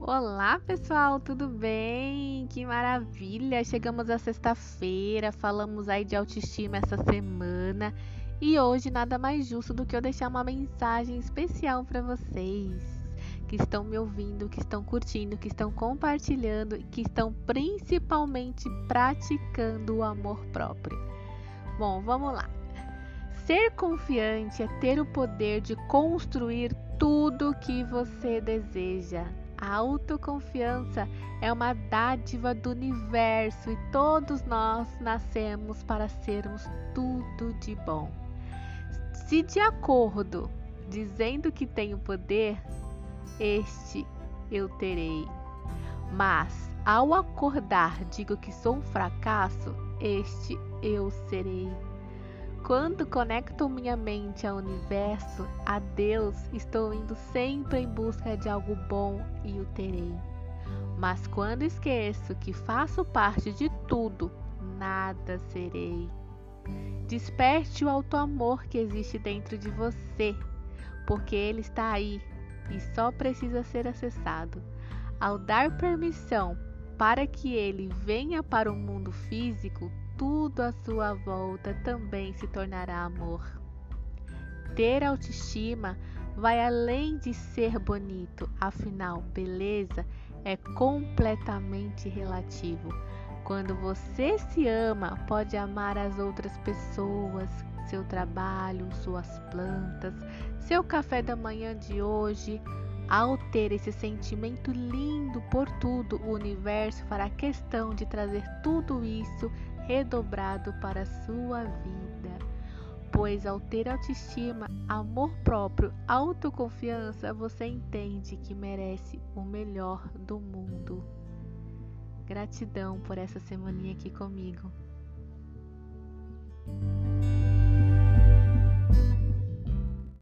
Olá pessoal, tudo bem? Que maravilha! Chegamos à sexta-feira, falamos aí de autoestima essa semana e hoje nada mais justo do que eu deixar uma mensagem especial para vocês que estão me ouvindo, que estão curtindo, que estão compartilhando e que estão principalmente praticando o amor próprio. Bom, vamos lá. Ser confiante é ter o poder de construir tudo que você deseja a autoconfiança é uma dádiva do universo e todos nós nascemos para sermos tudo de bom. Se de acordo dizendo que tenho poder, este eu terei. Mas ao acordar digo que sou um fracasso, este eu serei. Quando conecto minha mente ao universo, a Deus, estou indo sempre em busca de algo bom e o terei. Mas quando esqueço que faço parte de tudo, nada serei. Desperte o alto amor que existe dentro de você, porque ele está aí e só precisa ser acessado. Ao dar permissão para que ele venha para o mundo físico, tudo à sua volta também se tornará amor. Ter autoestima vai além de ser bonito, afinal, beleza é completamente relativo. Quando você se ama, pode amar as outras pessoas, seu trabalho, suas plantas, seu café da manhã de hoje. Ao ter esse sentimento lindo por tudo, o universo fará questão de trazer tudo isso redobrado para a sua vida. Pois ao ter autoestima, amor próprio, autoconfiança, você entende que merece o melhor do mundo. Gratidão por essa semaninha aqui comigo.